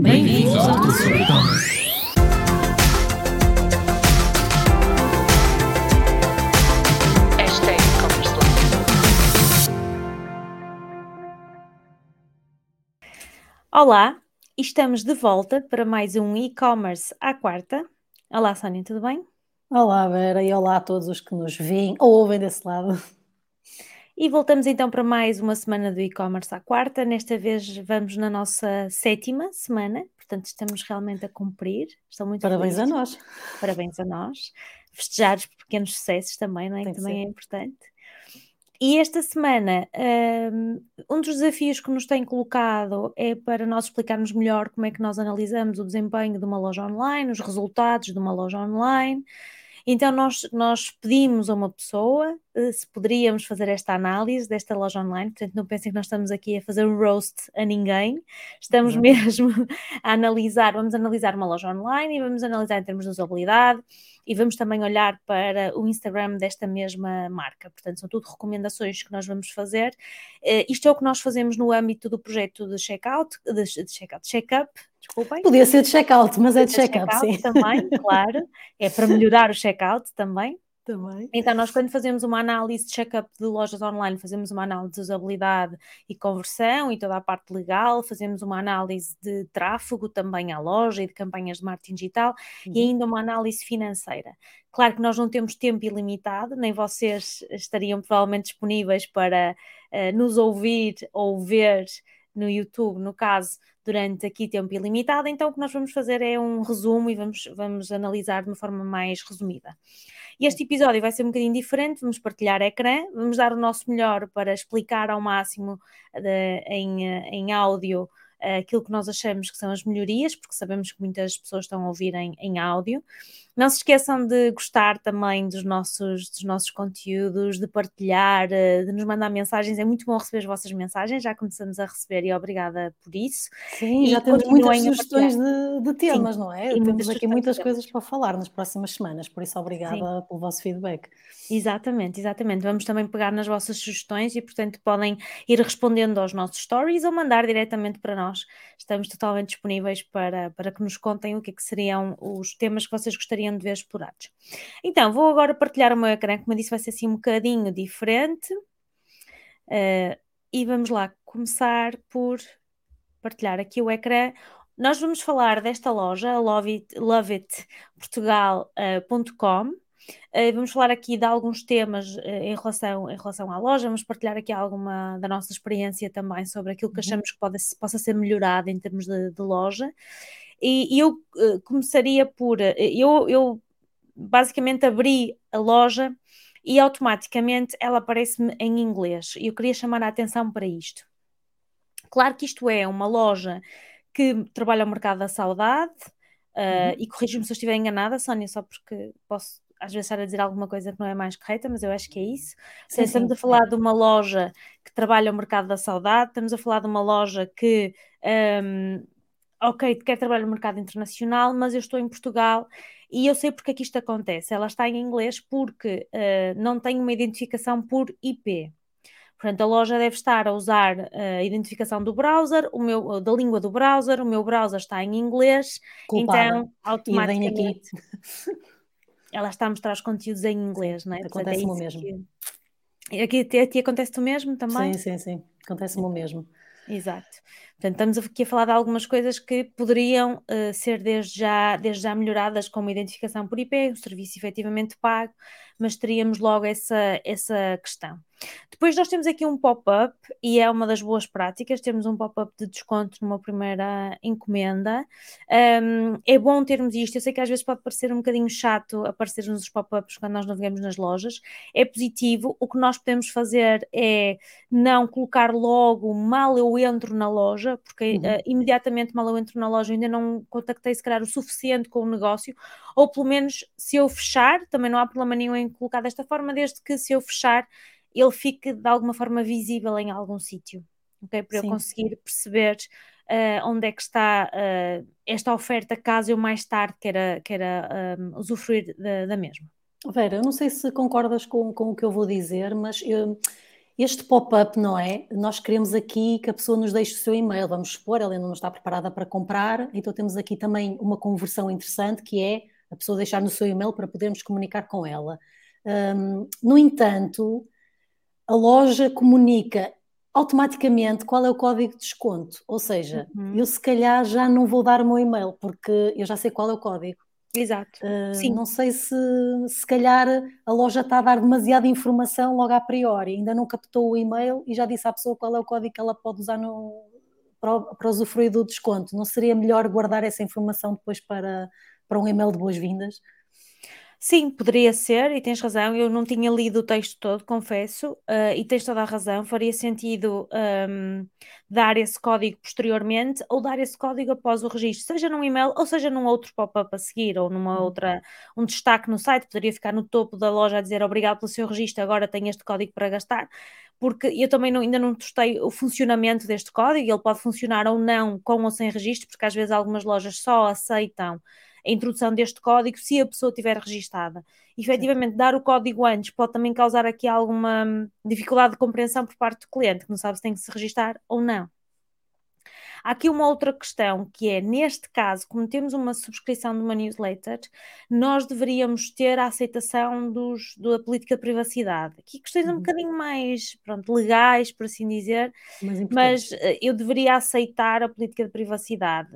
Bem-vindos ao e-commerce life. Olá, estamos de volta para mais um e-commerce à quarta. Olá, Sónia, tudo bem? Olá, Vera, e olá a todos os que nos veem ou ouvem desse lado. E voltamos então para mais uma semana do e-commerce à quarta. Nesta vez vamos na nossa sétima semana, portanto estamos realmente a cumprir. Estou muito Parabéns a nós. Parabéns a nós. Festejar os pequenos sucessos também, não é? Tem Que que também ser. é importante. E esta semana, hum, um dos desafios que nos tem colocado é para nós explicarmos melhor como é que nós analisamos o desempenho de uma loja online, os resultados de uma loja online. Então, nós, nós pedimos a uma pessoa eh, se poderíamos fazer esta análise desta loja online. Portanto, não pensem que nós estamos aqui a fazer um roast a ninguém. Estamos Exato. mesmo a analisar, vamos analisar uma loja online e vamos analisar em termos de usabilidade e vamos também olhar para o Instagram desta mesma marca. Portanto, são tudo recomendações que nós vamos fazer. Eh, isto é o que nós fazemos no âmbito do projeto de checkout, de, de checkout, check-up, desculpem. Podia ser de check-out, mas é de check-up, check-out sim. também, claro. É para melhorar o check-out também. Também. Então, nós quando fazemos uma análise de check-up de lojas online, fazemos uma análise de usabilidade e conversão e toda a parte legal, fazemos uma análise de tráfego também à loja e de campanhas de marketing digital e Uhum. ainda uma análise financeira. Claro que nós não temos tempo ilimitado, nem vocês estariam provavelmente disponíveis para eh, nos ouvir ou ver no YouTube, no caso, durante aqui tempo ilimitado, então o que nós vamos fazer é um resumo e vamos, vamos analisar de uma forma mais resumida. E este episódio vai ser um bocadinho diferente, vamos partilhar ecrã, vamos dar o nosso melhor para explicar ao máximo de- em, eh, em áudio eh, aquilo que nós achamos que são as melhorias, porque sabemos que muitas pessoas estão a ouvir em, em áudio. Não se esqueçam de gostar também dos nossos, dos nossos conteúdos, de partilhar, eh, de nos mandar mensagens. É muito bom receber as vossas mensagens, já começamos a receber e obrigada por isso. Sim, E já temos muitas sugestões de, de temas, não é? e Temos muitas aqui muitas coisas para falar nas próximas semanas, por isso obrigada pelo vosso feedback. Exatamente, exatamente. Vamos também pegar nas vossas sugestões e, portanto, podem ir respondendo aos nossos stories ou mandar diretamente para nós. Estamos totalmente disponíveis para, para que nos contem o que, é que seriam os temas que vocês gostariam de ver explorados. Então, vou agora partilhar o meu ecrã, como eu disse, vai ser assim um bocadinho diferente. Eh, e vamos lá começar por partilhar aqui o ecrã. Nós vamos falar desta loja, loveitportugal.com. Uh, vamos falar aqui de alguns temas uh, em, relação, em relação à loja, vamos partilhar aqui alguma da nossa experiência também sobre aquilo que Uhum. achamos que pode, possa ser melhorado em termos de, de loja. E, e eu uh, começaria por. uh, Eu, eu basicamente abri a loja e automaticamente ela aparece-me em inglês. E eu queria chamar a atenção para isto. Claro que isto é uma loja que trabalha o mercado da saudade, uh, Uhum. e corrijo-me se eu estiver enganada, Sónia, só porque posso às vezes estar a dizer alguma coisa que não é mais correta, mas eu acho que é isso. Sim, estamos sim, a falar de uma loja que trabalha o mercado da saudade, estamos a falar de uma loja que, um, ok, quer trabalhar no mercado internacional, mas eu estou em Portugal e eu sei porque é que isto acontece. Ela está em inglês porque uh, não tem uma identificação por IP. Portanto, a loja deve estar a usar uh, a identificação do browser, o meu, da língua do browser, o meu browser está em inglês, Culpada. então automaticamente ela está a mostrar os conteúdos em inglês, não é? É acontece-me o isso mesmo. que- Aqui a ti acontece o mesmo também? Sim, sim, sim. Acontece-me o mesmo. Exato. Portanto, estamos aqui a falar de algumas coisas que poderiam uh, ser desde já, desde já melhoradas, como identificação por IP, o serviço efetivamente pago, mas teríamos logo essa, essa questão. Depois nós temos aqui um pop-up e é uma das boas práticas, temos um pop-up de desconto numa primeira encomenda. Um, é bom termos isto, eu sei que às vezes pode parecer um bocadinho chato aparecer-nos os pop-ups quando nós navegamos nas lojas, é positivo, o que nós podemos fazer é não colocar logo mal eu entro na loja, porque Uhum. uh, imediatamente mal eu entro na loja ainda não contactei se calhar o suficiente com o negócio, ou pelo menos se eu fechar, também não há problema nenhum em colocar desta forma, desde que se eu fechar ele fique de alguma forma visível em algum sítio, ok? Para eu Sim. conseguir perceber uh, onde é que está uh, esta oferta, caso eu mais tarde queira, queira um, usufruir da, da mesma. Vera, eu não sei se concordas com, com o que eu vou dizer, mas eu, este pop-up, não é? Nós queremos aqui que a pessoa nos deixe o seu e-mail, vamos supor, ela ainda não está preparada para comprar, então temos aqui também uma conversão interessante que é a pessoa deixar no seu e-mail para podermos comunicar com ela. Um, no entanto, a loja comunica automaticamente qual é o código de desconto, ou seja, uhum. eu se calhar já não vou dar o meu e-mail porque eu já sei qual é o código. Exato. Uh, Sim. Não sei se se calhar a loja está a dar demasiada informação logo a priori, ainda não captou o e-mail e já disse à pessoa qual é o código que ela pode usar no, para, para usufruir do desconto. Não seria melhor guardar essa informação depois para, para um e-mail de boas-vindas? Sim, poderia ser, e tens razão. Eu não tinha lido o texto todo, confesso, uh, e tens toda a razão. Faria sentido um, dar esse código posteriormente ou dar esse código após o registro, seja num e-mail ou seja num outro pop-up a seguir ou numa uhum. outra, um destaque no site. Poderia ficar no topo da loja a dizer obrigado pelo seu registro, agora tem este código para gastar. Porque eu também não, ainda não testei o funcionamento deste código, ele pode funcionar ou não com ou sem registro, porque às vezes algumas lojas só aceitam a introdução deste código se a pessoa tiver registada. Efetivamente, dar o código antes pode também causar aqui alguma dificuldade de compreensão por parte do cliente, que não sabe se tem que se registar ou não. Há aqui uma outra questão que é, neste caso, como temos uma subscrição de uma newsletter, nós deveríamos ter a aceitação dos, da política de privacidade. Aqui questões uhum. um bocadinho mais pronto, legais, por assim dizer, mas uh, eu deveria aceitar a política de privacidade.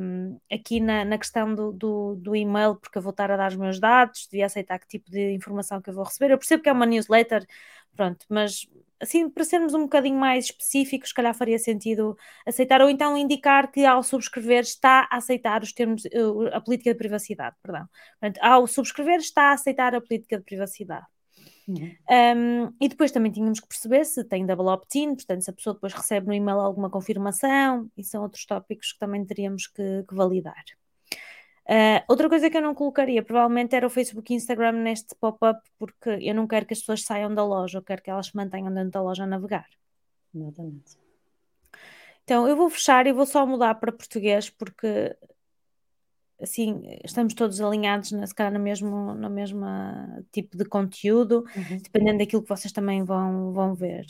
Um, aqui na, na questão do, do, do, e-mail, porque eu vou estar a dar os meus dados, devia aceitar que tipo de informação que eu vou receber. Eu percebo que é uma newsletter, pronto, mas assim, para sermos um bocadinho mais específicos, se calhar faria sentido aceitar, ou então indicar que ao subscrever está a aceitar os termos, eh, a política de privacidade, perdão. Portanto, ao subscrever está a aceitar a política de privacidade. Uhum. Um, e depois também tínhamos que perceber se tem double opt-in, portanto, se a pessoa depois recebe no e-mail alguma confirmação, e são outros tópicos que também teríamos que, que validar. Uh, outra coisa que eu não colocaria provavelmente era o Facebook e Instagram neste pop-up, porque eu não quero que as pessoas saiam da loja, eu quero que elas se mantenham dentro da loja a navegar. Exatamente. Então eu vou fechar e vou só mudar para português, porque assim estamos todos alinhados, se calhar no mesmo, no mesmo tipo de conteúdo, uhum. dependendo daquilo que vocês também vão, vão ver.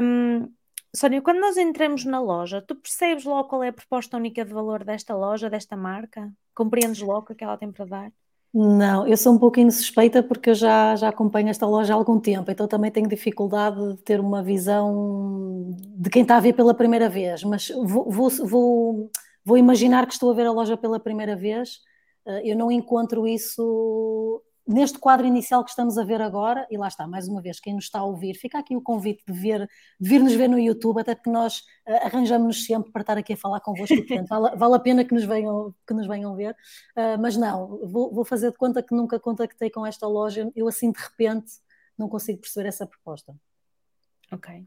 Um, Sónia, quando nós entramos na loja, tu percebes logo qual é a proposta única de valor desta loja, desta marca? Compreendes logo o que ela tem para dar? Não, eu sou um pouquinho suspeita porque eu já, já acompanho esta loja há algum tempo, então também tenho dificuldade de ter uma visão de quem está a ver pela primeira vez, mas vou, vou, vou, vou imaginar que estou a ver a loja pela primeira vez, eh, eu não encontro isso neste quadro inicial que estamos a ver agora, e lá está, mais uma vez, quem nos está a ouvir, fica aqui o convite de, ver, de vir nos ver no YouTube, até porque nós uh, arranjamos-nos sempre para estar aqui a falar convosco, portanto, vale, vale, a pena que nos venham, que nos venham ver, uh, mas não, vou, vou, fazer de conta que nunca contactei com esta loja, eu assim de repente não consigo perceber essa proposta. Ok.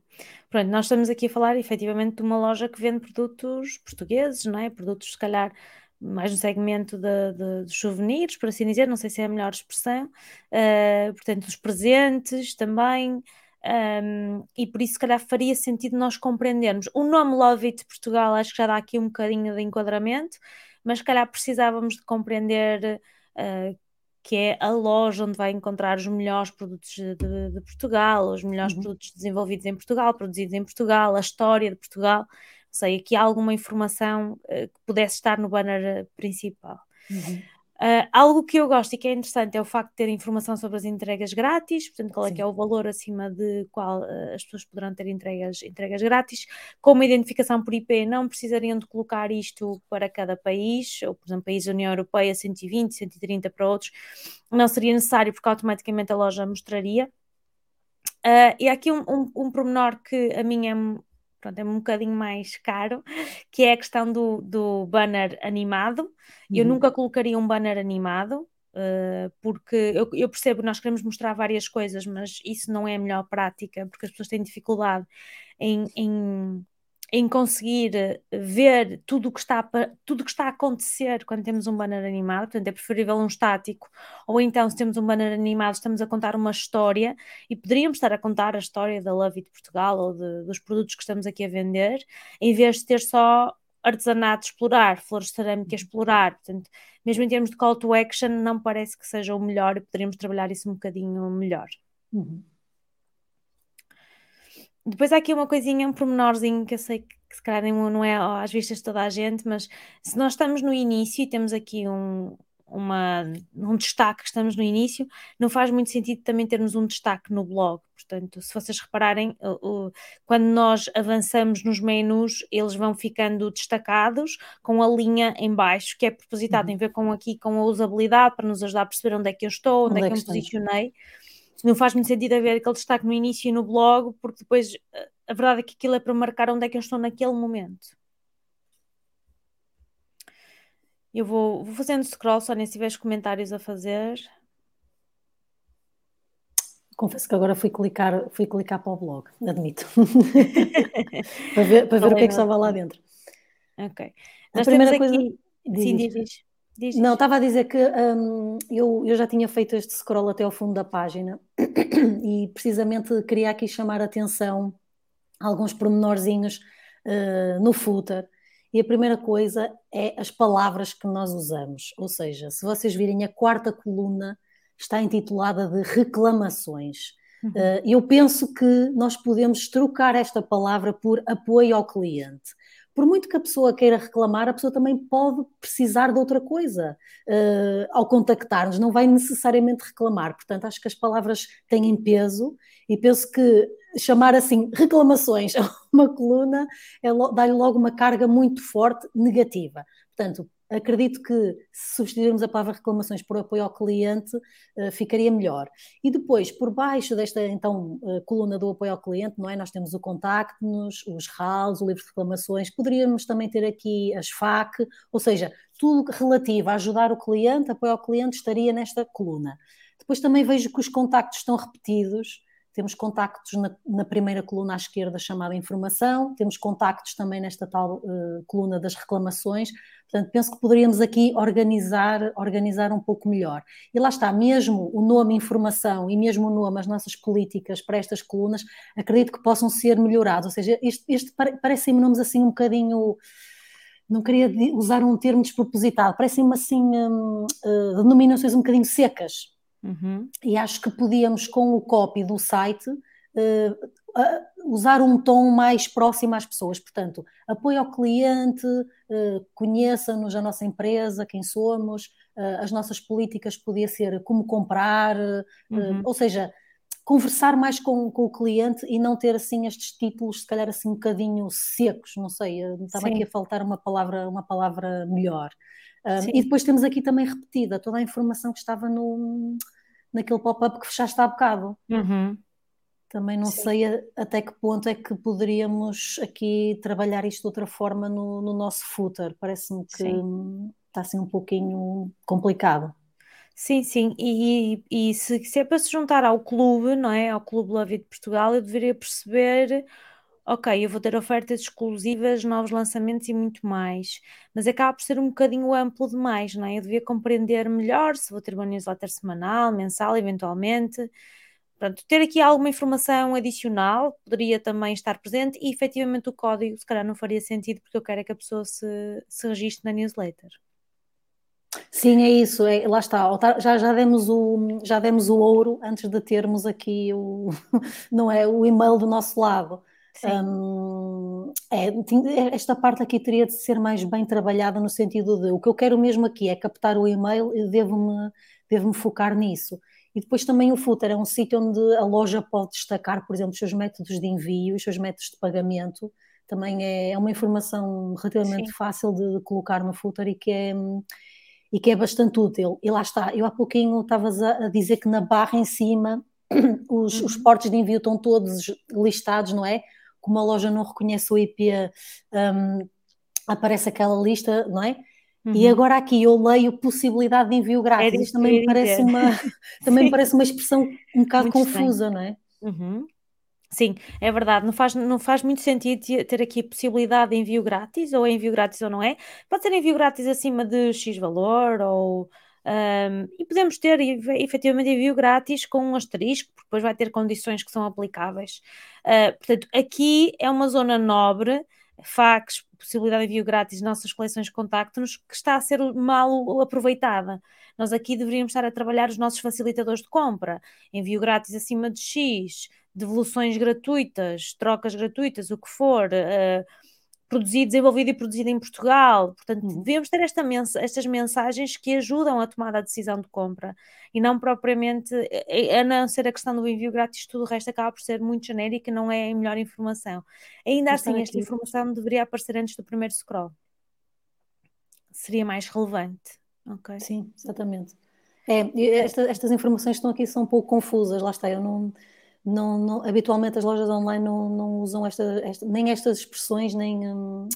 Pronto, nós estamos aqui a falar efetivamente de uma loja que vende produtos portugueses, não é? Produtos, se calhar, mais no segmento de, de, de, souvenirs, por assim dizer, não sei se é a melhor expressão, uh, portanto, dos presentes também, um, ehm, e por isso, se calhar, faria sentido nós compreendermos. O nome Love It Portugal acho que já dá aqui um bocadinho de enquadramento, mas se calhar precisávamos de compreender. Uh, que é a loja onde vai encontrar os melhores produtos de, de Portugal, os melhores uhum. produtos desenvolvidos em Portugal, produzidos em Portugal, a história de Portugal sei, aqui há alguma informação uh, que pudesse estar no banner eh, principal. Uhum. Uh, algo que eu gosto e que é interessante é o facto de ter informação sobre as entregas grátis, portanto, qual é que é o valor acima de qual uh, as pessoas poderão ter entregas, entregas grátis. Com uma identificação por IP, não precisariam de colocar isto para cada país, ou, por exemplo, país da União Europeia, 120, 130 para outros, não seria necessário porque automaticamente a loja mostraria. Uh, e há aqui um, um, um pormenor que a mim é pronto, é um bocadinho mais caro, que é a questão do, do banner animado. Uhum. Eu nunca colocaria um banner animado, uh, porque eu, eu, percebo que nós queremos mostrar várias coisas, mas isso não é a melhor prática, porque as pessoas têm dificuldade em, em em conseguir eh, ver tudo o que está tudo que está a acontecer quando temos um banner animado, portanto é preferível um estático, ou então se temos um banner animado estamos a contar uma história e poderíamos estar a contar a história da Love It Portugal ou de, dos produtos que estamos aqui a vender, em vez de ter só artesanato explorar, flores de cerâmica explorar, portanto, mesmo em termos de call to action não parece que seja o melhor e poderíamos trabalhar isso um bocadinho melhor. Uhum. Depois há aqui uma coisinha, um pormenorzinho que eu sei que, que se calhar não é às vistas de toda a gente, mas se nós estamos no início e temos aqui um, uma, um destaque, estamos no início, não faz muito sentido também termos um destaque no blog. Portanto, se vocês repararem, o, o, quando nós avançamos nos menus, eles vão ficando destacados com a linha em baixo, que é propositado, uhum. tem a ver com aqui com a usabilidade, para nos ajudar a perceber onde é que eu estou, onde, onde é, é que eu me posicionei. Não faz muito sentido haver aquele destaque no início e no blog, porque depois a verdade é que aquilo é para marcar onde é que eu estou naquele momento. Eu vou, vou fazendo scroll, só nem se tiveres comentários a fazer. Confesso que agora fui clicar, fui clicar para o blog, admito. para ver, para ver o que é que estava lá dentro. Ok. A Nós primeira coisa. Aqui... Diz, Sim, diz, diz. Diz. Não, estava a dizer que um, eu, eu já tinha feito este scroll até ao fundo da página e precisamente queria aqui chamar a atenção a alguns pormenorzinhos uh, no footer e a primeira coisa é as palavras que nós usamos. Ou seja, se vocês virem a quarta coluna, está intitulada de reclamações. Uhum. Uh, eu penso que nós podemos trocar esta palavra por apoio ao cliente. Por muito que a pessoa queira reclamar, a pessoa também pode precisar de outra coisa uh, ao contactar-nos, não vai necessariamente reclamar. Portanto, acho que as palavras têm peso e penso que chamar assim reclamações a uma coluna é, dá-lhe logo uma carga muito forte negativa. Portanto, acredito que se substituirmos a palavra reclamações por apoio ao cliente, uh, ficaria melhor. E depois, por baixo desta então uh, coluna do apoio ao cliente, não é? Nós temos o contacto-nos, os RALs, o livro de reclamações, poderíamos também ter aqui as FAC, ou seja, tudo relativo a ajudar o cliente, apoio ao cliente, estaria nesta coluna. Depois também vejo que os contactos estão repetidos, temos contactos na, na, primeira coluna à esquerda chamada informação, temos contactos também nesta tal uh, coluna das reclamações, portanto penso que poderíamos aqui organizar, organizar um pouco melhor. E lá está, mesmo o nome informação e mesmo o nome as nossas políticas para estas colunas, acredito que possam ser melhorados, ou seja, este, este parecem-me nomes assim um bocadinho não queria usar um termo despropositado, parecem-me assim um, uh, denominações um bocadinho secas, Uhum. E acho que podíamos, com o copy do site, uh, uh, usar um tom mais próximo às pessoas. Portanto, apoio ao cliente, uh, conheça-nos a nossa empresa, quem somos, as nossas políticas podia ser como comprar, uhum. ou seja, conversar mais com, com, o cliente e não ter assim estes títulos, se calhar assim um bocadinho secos, não sei, estava Sim. aqui a faltar uma palavra, uma palavra melhor. Um, e depois temos aqui também repetida toda a informação que estava no, naquele pop-up que fechaste há bocado. Uhum. Também não Sim. sei a, até que ponto é que poderíamos aqui trabalhar isto de outra forma no, no nosso footer. Parece-me que sim. está assim um pouquinho complicado. Sim, sim, e, e, se, se, é para se juntar ao clube, não é? Ao Clube Love de Portugal, eu deveria perceber ok, eu vou ter ofertas exclusivas, novos lançamentos e muito mais, mas acaba por ser um bocadinho amplo demais, não é? Eu devia compreender melhor se vou ter uma newsletter semanal, mensal, eventualmente. Pronto, ter aqui alguma informação adicional poderia também estar presente e efetivamente o código se calhar não faria sentido porque eu quero é que a pessoa se, se registre na newsletter. Sim, é isso, é, lá está, já, já, demos o, já demos o ouro antes de termos aqui o, não é, o e-mail do nosso lado. Um, é, esta parte aqui teria de ser mais bem trabalhada no sentido de o que eu quero mesmo aqui é captar o e-mail e devo-me devo focar nisso. E depois também o footer é um sítio onde a loja pode destacar, por exemplo, os seus métodos de envio, os seus métodos de pagamento. Também é, é uma informação relativamente Sim. fácil de colocar no footer e que é e que é bastante útil. E lá está, eu há pouquinho estavas a dizer que na barra em cima os, uhum. os portos de envio estão todos listados, não é? Como a loja não reconhece o IP, um, aparece aquela lista, não é? Uhum. E agora aqui eu leio possibilidade de envio grátis. É Isto também me parece uma, também parece uma expressão um bocado muito confusa, estranho. não é? Uhum. Sim, é verdade, não faz, não faz muito sentido ter aqui possibilidade de envio grátis, ou é envio grátis ou não é. Pode ser envio grátis acima de X valor, ou um, e podemos ter efetivamente envio grátis com um asterisco, porque depois vai ter condições que são aplicáveis. Uh, portanto, aqui é uma zona nobre, fax, possibilidade de envio grátis, nossas coleções contactos, que está a ser mal aproveitada. Nós aqui deveríamos estar a trabalhar os nossos facilitadores de compra, envio grátis acima de X, devoluções gratuitas, trocas gratuitas, o que for, uh, produzido, desenvolvido e produzido em Portugal. Portanto, uhum. devemos ter esta mens estas mensagens que ajudam a tomar a decisão de compra e não propriamente, a não ser a questão do envio grátis, tudo o resto acaba por ser muito genérico e não é a melhor informação. Ainda assim, esta informação deveria aparecer antes do primeiro scroll. Seria mais relevante. Okay. Sim, exatamente. É, esta, estas informações que estão aqui são um pouco confusas, lá está, eu não não, não, habitualmente as lojas online não, não usam esta, esta, nem estas expressões, nem, hum,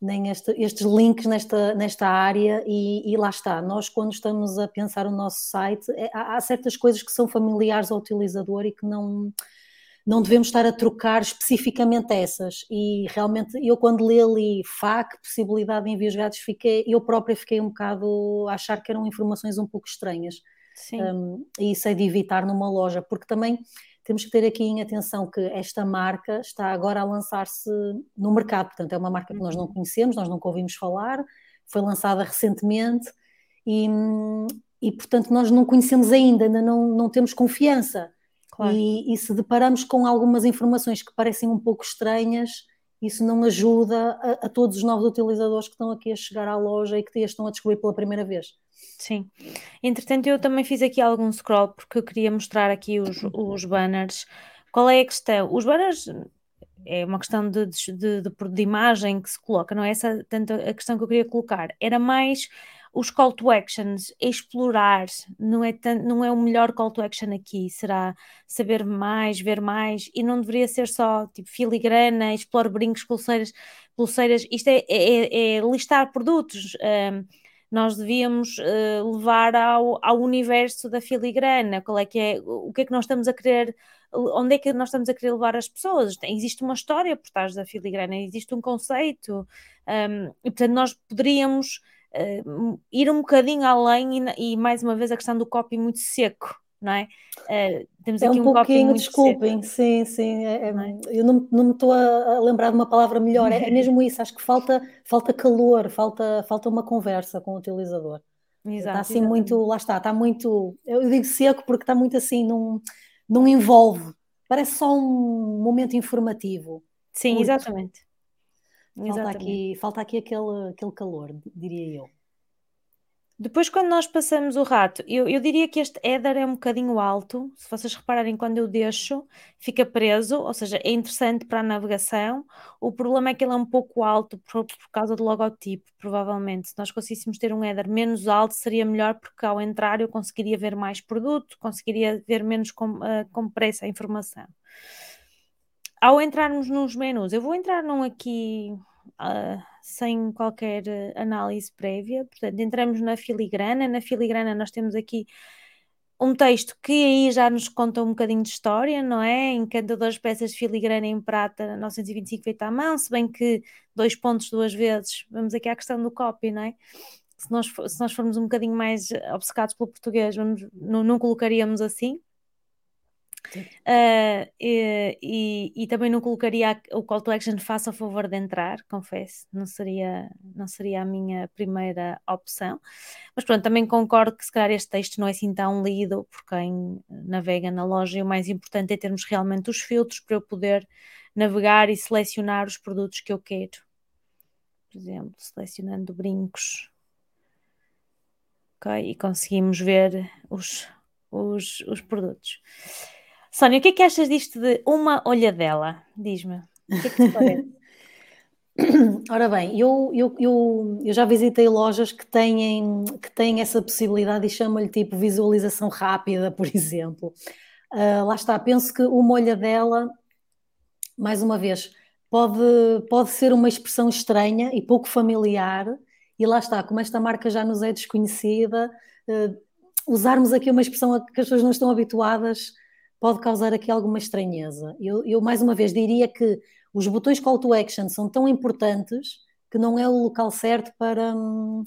nem esta, estes links nesta, nesta área, e, e, lá está. Nós, quando estamos a pensar o nosso site, é, há, há, certas coisas que são familiares ao utilizador e que não, não devemos estar a trocar especificamente essas. E realmente, eu quando li ali FAC, possibilidade de envios grátis, fiquei, eu própria fiquei um bocado a achar que eram informações um pouco estranhas. Sim. Um, e isso é de evitar numa loja, porque também temos que ter aqui em atenção que esta marca está agora a lançar-se no mercado, portanto, é uma marca que nós não uhum. conhecemos, nós nunca ouvimos falar, foi lançada recentemente e, e portanto, nós não conhecemos ainda, ainda não, não temos confiança. Claro. E, e, se deparamos com algumas informações que parecem um pouco estranhas, isso não ajuda a, a todos os novos utilizadores que estão aqui a chegar à loja e que estão a descobrir pela primeira vez. Sim. Entretanto, eu também fiz aqui algum scroll porque eu queria mostrar aqui os, os banners. Qual é a questão? Os banners é uma questão de, de, de, de imagem que se coloca, não é essa tanto a questão que eu queria colocar. Era mais os call to actions, explorar, não é, tanto, não é o melhor call to action aqui, será saber mais, ver mais, e não deveria ser só tipo filigrana, explore brincos, pulseiras, pulseiras, isto é, é, é listar produtos. Um, nós devíamos uh, levar ao, ao universo da filigrana, qual é que é, o que é que nós estamos a querer, onde é que nós estamos a querer levar as pessoas? Existe uma história por trás da filigrana, existe um conceito, um, e portanto nós poderíamos uh, ir um bocadinho além e, e, mais uma vez a questão do copy muito seco, não é? Uh, temos é aqui um, um pouquinho, desculpem, seco. sim, sim. É, é, não é? Eu não, não me estou a, lembrar de uma palavra melhor, é, é, mesmo isso, acho que falta, falta calor, falta, falta uma conversa com o utilizador. Exato, está assim exatamente. muito, lá está, está muito, eu digo seco porque está muito assim, não, não envolve, parece só um momento informativo. Sim, exatamente. Falta aqui, falta aqui aquele, aquele calor, diria eu. Depois, quando nós passamos o rato, eu, eu diria que este header é um bocadinho alto. Se vocês repararem, quando eu deixo, fica preso, ou seja, é interessante para a navegação. O problema é que ele é um pouco alto por, por causa do logotipo, provavelmente. Se nós conseguíssemos ter um header menos alto, seria melhor, porque ao entrar eu conseguiria ver mais produto, conseguiria ver menos com, uh, com pressa a informação. Ao entrarmos nos menus, eu vou entrar num aqui. Uh, sem qualquer eh, análise prévia. Portanto, entramos na filigrana. Na filigrana, nós temos aqui um texto que aí já nos conta um bocadinho de história, não é? Encantadoras peças de filigrana em prata 925 feita à mão, se bem que dois pontos duas vezes, vamos aqui à questão do copy, não é? Se nós, se nós formos um bocadinho mais obcecados pelo português, vamos, não, não colocaríamos assim. Uh, e, e, e, também não colocaria o call to action faça o favor de entrar, confesso, não seria, não seria a minha primeira opção. Mas pronto, também concordo que se calhar este texto não é assim tão lido por quem navega na loja e o mais importante é termos realmente os filtros para eu poder navegar e selecionar os produtos que eu quero. Por exemplo, selecionando brincos. Ok, e conseguimos ver os, os, os produtos. Sónia, o que é que achas disto de uma olhadela? Diz-me. O que é que parece? Ora bem, eu, eu, eu, eu, já visitei lojas que têm, que têm essa possibilidade e chamam-lhe tipo visualização rápida, por exemplo. Uh, lá está, penso que uma olhadela, mais uma vez, pode, pode ser uma expressão estranha e pouco familiar, e lá está, como esta marca já nos é desconhecida, uh, usarmos aqui uma expressão a que as pessoas não estão habituadas pode causar aqui alguma estranheza. Eu, eu, mais uma vez, diria que os botões call to action são tão importantes que não é o local certo para. Hum,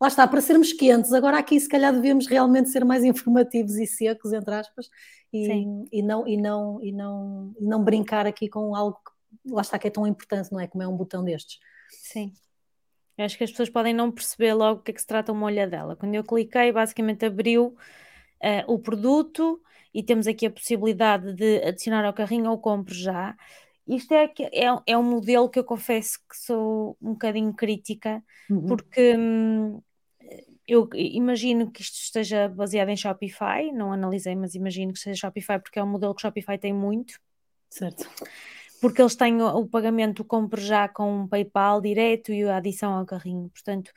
lá está, para sermos quentes. Agora, aqui, se calhar, devemos realmente ser mais informativos e secos, entre aspas, e, e, não, e, não, e, não, e não brincar aqui com algo que, lá está, que é tão importante, não é? Como é um botão destes. Sim. Eu acho que as pessoas podem não perceber logo o que é que se trata uma olhadela. Quando eu cliquei, basicamente abriu uh, o produto e temos aqui a possibilidade de adicionar ao carrinho ou compro já. Isto é, é, é um modelo que eu confesso que sou um bocadinho crítica, uhum. porque hum, eu imagino que isto esteja baseado em Shopify, não analisei, mas imagino que seja Shopify, porque é um modelo que Shopify tem muito. Certo. Porque eles têm o, o pagamento, compro já com PayPal direto e a adição ao carrinho. Portanto,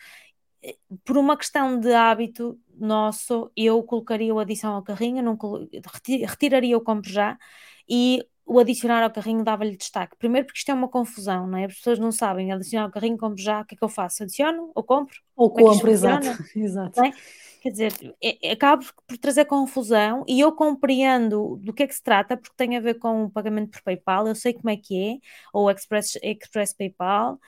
por uma questão de hábito nosso, eu colocaria o adição ao carrinho, não retiraria o compro já e o adicionar ao carrinho dava-lhe destaque. Primeiro porque isto é uma confusão, não é? As pessoas não sabem adicionar ao carrinho, compro já, o que é que eu faço? Adiciono ou compro? Ou Como é compro, é exato. exato. É? Quer dizer, é, é, acabo por trazer confusão e eu compreendo do que é que se trata, porque tem a ver com o pagamento por PayPal, eu sei como é que é, ou Express, Express PayPal,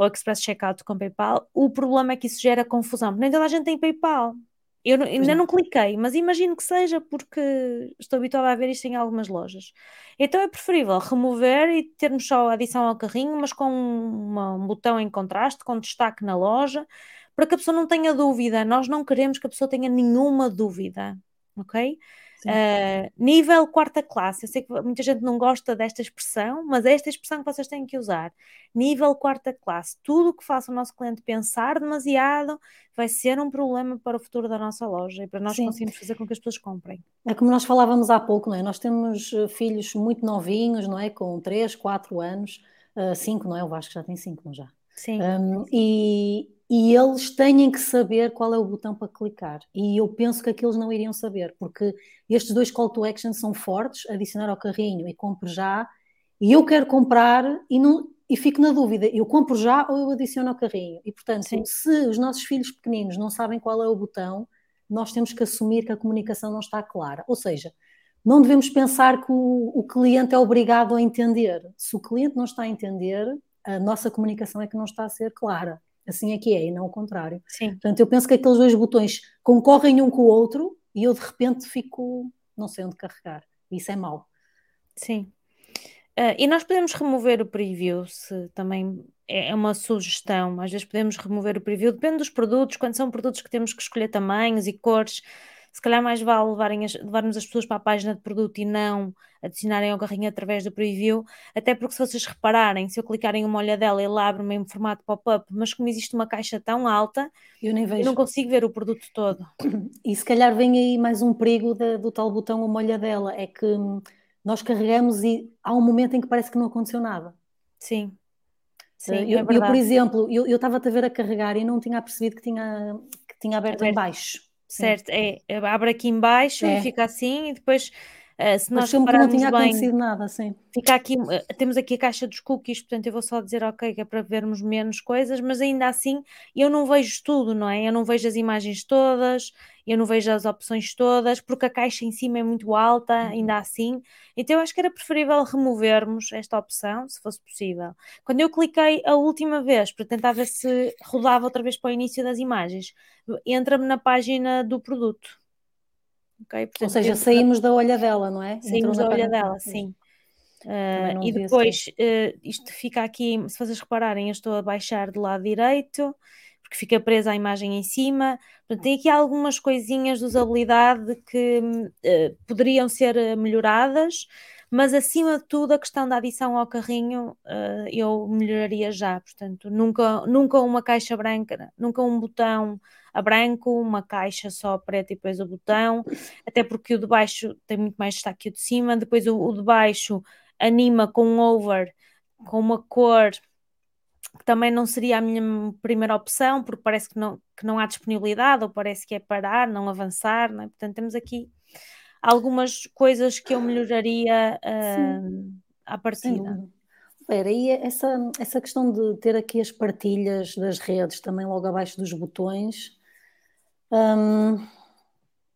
ou Express Checkout com PayPal. O problema é que isso gera confusão, porque nem toda a gente tem PayPal. Eu ainda não cliquei, mas imagino que seja porque estou habituada a ver isto em algumas lojas. Então é preferível remover e termos só a adição ao carrinho, mas com uma, um botão em contraste, com destaque na loja, para que a pessoa não tenha dúvida. Nós não queremos que a pessoa tenha nenhuma dúvida, ok? Uh, nível quarta classe, eu sei que muita gente não gosta desta expressão, mas é esta expressão que vocês têm que usar. Nível quarta classe, tudo o que faça o nosso cliente pensar demasiado vai ser um problema para o futuro da nossa loja e para nós Sim. conseguirmos fazer com que as pessoas comprem. É como nós falávamos há pouco, não é? Nós temos eh, filhos muito novinhos, não é? Com 3, 4 anos, 5, uh, não é? O Vasco já tem 5, não já? Sim. Um, e, e eles têm que saber qual é o botão para clicar. E eu penso que aqueles não iriam saber, porque estes dois call to action são fortes, adicionar ao carrinho e compro já, e eu quero comprar e, não, e fico na dúvida, eu compro já ou eu adiciono ao carrinho? E portanto, Sim. se os nossos filhos pequeninos não sabem qual é o botão, nós temos que assumir que a comunicação não está clara. Ou seja, não devemos pensar que o, o cliente é obrigado a entender. Se o cliente não está a entender, a nossa comunicação é que não está a ser clara. Assim é que é, e não o contrário. Sim. Portanto, eu penso que aqueles dois botões concorrem um com o outro e eu de repente fico, não sei onde carregar. Isso é mau. Sim. Uh, e nós podemos remover o preview, se também é, é uma sugestão. Às vezes podemos remover o preview, depende dos produtos, quando são produtos que temos que escolher tamanhos e cores se calhar mais vale levarem as, levarmos as pessoas para a página de produto e não adicionarem ao carrinho através do preview, até porque se vocês repararem, se eu clicar em uma olhadela ele abre-me em formato pop-up, mas como existe uma caixa tão alta, eu, nem vejo. eu não consigo ver o produto todo. E se calhar vem aí mais um perigo de, do tal botão uma olhadela, é que hum, nós carregamos e há um momento em que parece que não aconteceu nada. Sim. Sim, eu, é eu, por exemplo, eu estava-te a ver a carregar e não tinha percebido que tinha, que tinha aberto, aberto. em baixo. Certo, é, abre aqui embaixo é. e fica assim, e depois Uh, se nós Mas não tinha bem, acontecido nada, sim. Fica aqui, uh, temos aqui a caixa dos cookies, portanto eu vou só dizer ok, que é para vermos menos coisas, mas ainda assim eu não vejo tudo, não é? Eu não vejo as imagens todas, eu não vejo as opções todas, porque a caixa em cima é muito alta, uhum. ainda assim. Então eu acho que era preferível removermos esta opção, se fosse possível. Quando eu cliquei a última vez para tentar ver se rodava outra vez para o início das imagens, entra-me na página do produto Okay? Portanto, Ou seja, saímos da olha dela, não é? Saímos da olha dela, sim. Uh, e depois uh, isto fica aqui, se vocês repararem, eu estou a baixar do lado direito, porque fica presa a imagem em cima. Portanto, tem aqui algumas coisinhas de usabilidade que uh, poderiam ser melhoradas, mas acima de tudo a questão da adição ao carrinho eu melhoraria já. Portanto, nunca, nunca uma caixa branca, nunca um botão a branco, uma caixa só preta e depois o botão, até porque o de baixo tem muito mais destaque que o de cima, depois o, o de baixo anima com um over, com uma cor também não seria a minha primeira opção, porque parece que não, que não há disponibilidade, ou parece que é parar, não avançar, não é? portanto temos aqui algumas coisas que eu melhoraria uh, à partida. Espera, e essa, essa questão de ter aqui as partilhas das redes também logo abaixo dos botões, um,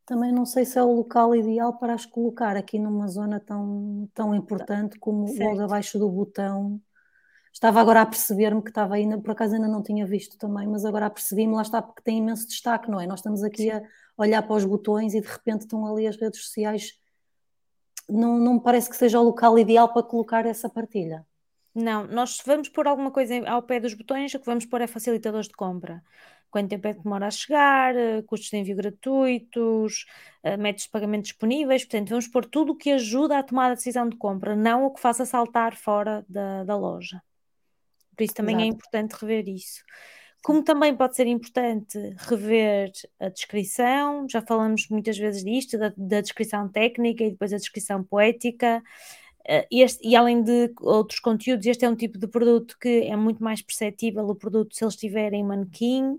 também não sei se é o local ideal para as colocar aqui numa zona tão, tão importante como certo. logo abaixo do botão. Estava agora a perceber-me que estava ainda, por acaso ainda não tinha visto também, mas agora percebi-me, lá está, porque tem imenso destaque, não é? Nós estamos aqui Sim. a olhar para os botões e de repente estão ali as redes sociais. Não, não me parece que seja o local ideal para colocar essa partilha. Não, nós vamos pôr alguma coisa ao pé dos botões, o que vamos pôr é facilitadores de compra quanto tempo é que demora a chegar, uh, custos de envio gratuitos, uh, métodos de pagamento disponíveis. Portanto, vamos pôr tudo o que ajuda a tomar a decisão de compra, não o que faça saltar fora da, da loja. Por isso também é Exato. é importante rever isso. Como também pode ser importante rever a descrição, já falamos muitas vezes disto, da, da descrição técnica e depois a descrição poética. Uh, este, e além de outros conteúdos, este é um tipo de produto que é muito mais perceptível o produto se ele estiver em manequim,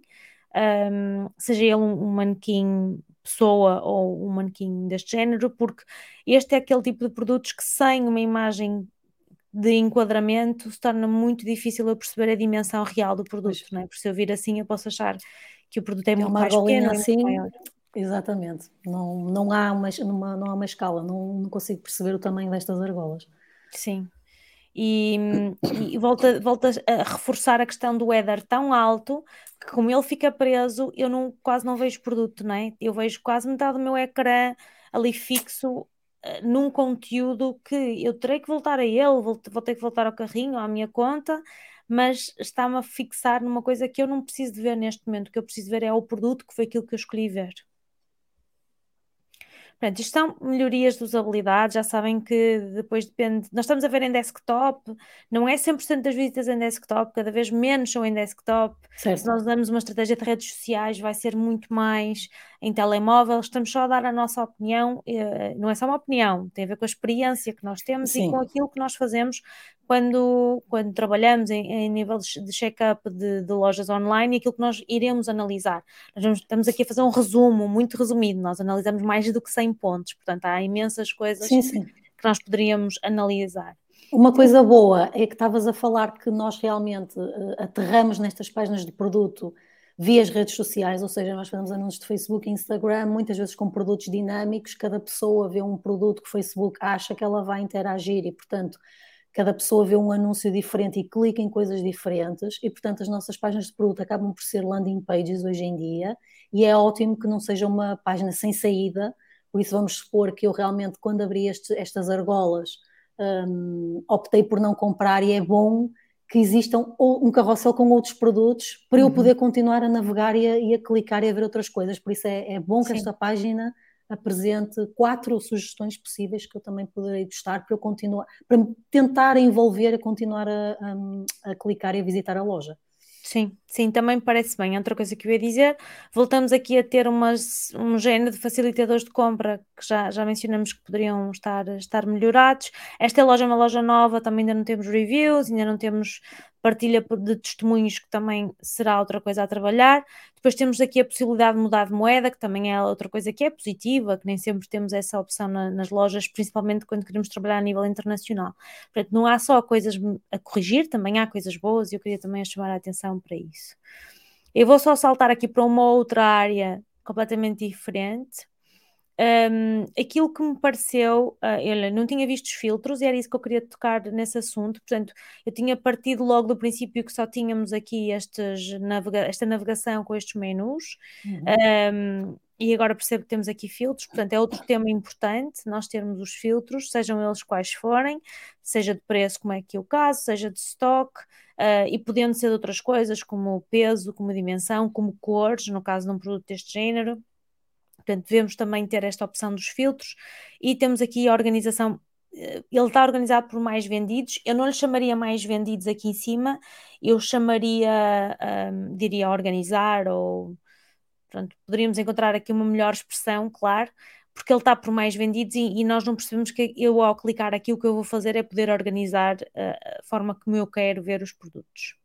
um, seja ele um, um manequim pessoa ou um manequim deste género, porque este é aquele tipo de produtos que sem uma imagem de enquadramento se torna muito difícil eu perceber a dimensão real do produto, não é? Por se eu vir assim eu posso achar que o produto é, é muito mais pequeno assim, maior. Exatamente, não, não, há uma, uma, não há uma escala, não, não consigo perceber o tamanho destas argolas. Sim, e, e volta, volta a reforçar a questão do header tão alto que como ele fica preso, eu não, quase não vejo produto, não é? Eu vejo quase metade do meu ecrã ali fixo num conteúdo que eu terei que voltar a ele, vou, vou ter que voltar ao carrinho, à minha conta, mas está-me a fixar numa coisa que eu não preciso de ver neste momento, o que eu preciso ver é o produto que foi aquilo que eu escolhi ver. Portanto, isto são melhorias de usabilidade, já sabem que depois depende. Nós estamos a ver em desktop, não é 100% das visitas em desktop, cada vez menos são em desktop. Certo. Se nós damos uma estratégia de redes sociais, vai ser muito mais em telemóvel. Estamos só a dar a nossa opinião, eh, não é só uma opinião, tem a ver com a experiência que nós temos Sim. e com aquilo que nós fazemos quando, quando trabalhamos em, em nível de check-up de, de, lojas online e aquilo que nós iremos analisar. Nós vamos, estamos aqui a fazer um resumo muito resumido, nós analisamos mais do que 100 pontos, portanto há imensas coisas sim, sim. que nós poderíamos analisar. Uma coisa boa é que estavas a falar que nós realmente uh, aterramos nestas páginas de produto via as redes sociais, ou seja, nós fazemos anúncios de Facebook e Instagram, muitas vezes com produtos dinâmicos, cada pessoa vê um produto que o Facebook acha que ela vai interagir e, portanto, cada pessoa vê um anúncio diferente e clica em coisas diferentes e, portanto, as nossas páginas de produto acabam por ser landing pages hoje em dia e é ótimo que não seja uma página sem saída, por isso vamos supor que eu realmente, quando abri este, estas argolas, um, optei por não comprar e é bom que existam um carrossel com outros produtos para uhum. eu poder continuar a navegar e a, e a, clicar e a ver outras coisas, por isso é, é bom que Sim. esta página apresente quatro sugestões possíveis que eu também poderei gostar para eu continuar, para tentar envolver a continuar a, a, a clicar e a visitar a loja. Sim, sim, também parece bem. Outra coisa que eu ia dizer, voltamos aqui a ter umas, um género de facilitadores de compra que já, já mencionamos que poderiam estar, estar melhorados. Esta loja é uma loja nova, também ainda não temos reviews, ainda não temos partilha de testemunhos, que também será outra coisa a trabalhar. Depois temos aqui a possibilidade de mudar de moeda, que também é outra coisa que é positiva, que nem sempre temos essa opção na, nas lojas, principalmente quando queremos trabalhar a nível internacional. Portanto, não há só coisas a corrigir, também há coisas boas e eu queria também chamar a atenção para isso. Eu vou só saltar aqui para uma outra área completamente diferente, um, aquilo que me pareceu, uh, não tinha visto os filtros e era isso que eu queria tocar nesse assunto, portanto, eu tinha partido logo do princípio que só tínhamos aqui estes navega esta navegação com estes menus, uhum. um, e agora percebo que temos aqui filtros, portanto, é outro tema importante nós termos os filtros, sejam eles quais forem, seja de preço, como é que é o caso, seja de stock, uh, e podendo ser de outras coisas, como peso, como dimensão, como cores, no caso de um produto deste género. Portanto, devemos também ter esta opção dos filtros e temos aqui a organização. Eh, ele está organizado por mais vendidos. Eu não lhe chamaria mais vendidos aqui em cima, eu chamaria, diria, organizar ou. Pronto, poderíamos encontrar aqui uma melhor expressão, claro, porque ele está por mais vendidos e, e, nós não percebemos que eu, ao clicar aqui, o que eu vou fazer é poder organizar uh, a forma como eu quero ver os produtos.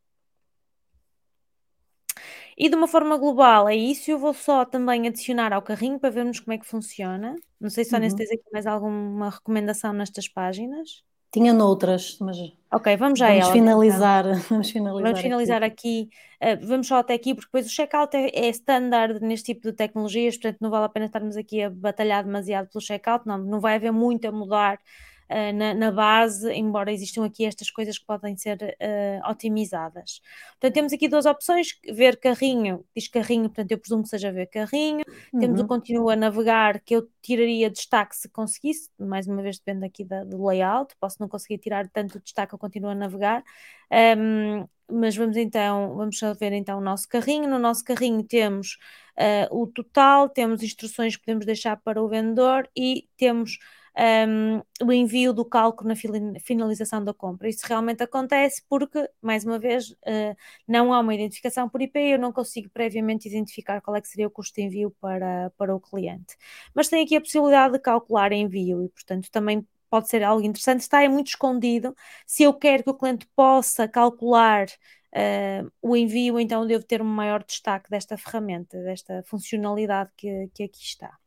E de uma forma global, é isso. Eu vou só também adicionar ao carrinho para vermos como é que funciona. Não sei se uhum. tens aqui mais alguma recomendação nestas páginas. Tinha noutras, mas. Ok, vamos já vamos ela, finalizar, vamos finalizar. Vamos finalizar aqui. aqui. Uh, vamos só até aqui, porque depois o checkout é, é standard neste tipo de tecnologias, portanto não vale a pena estarmos aqui a batalhar demasiado pelo checkout, não, não vai haver muito a mudar uh, na, na, base, embora existam aqui estas coisas que podem ser uh, otimizadas. Portanto, temos aqui duas opções: ver carrinho, diz carrinho, portanto, eu presumo que seja ver carrinho. Uhum. Temos o uhum. continuo a navegar, que eu tiraria destaque se conseguisse, mais uma vez depende aqui da, do layout, posso não conseguir tirar tanto destaque, eu continuo a navegar. Um, mas vamos então, vamos ver então o nosso carrinho. No nosso carrinho temos uh, o total, temos instruções que podemos deixar para o vendedor e temos um, o envio do cálculo na finalização da compra. Isso realmente acontece porque, mais uma vez, uh, não há uma identificação por IP, eu não consigo previamente identificar qual é que seria o custo de envio para, para o cliente. Mas tem aqui a possibilidade de calcular envio e, portanto, também pode ser algo interessante. Está é muito escondido. Se eu quero que o cliente possa calcular Uh, o envio, então devo ter um maior destaque desta ferramenta, desta funcionalidade que, que aqui está.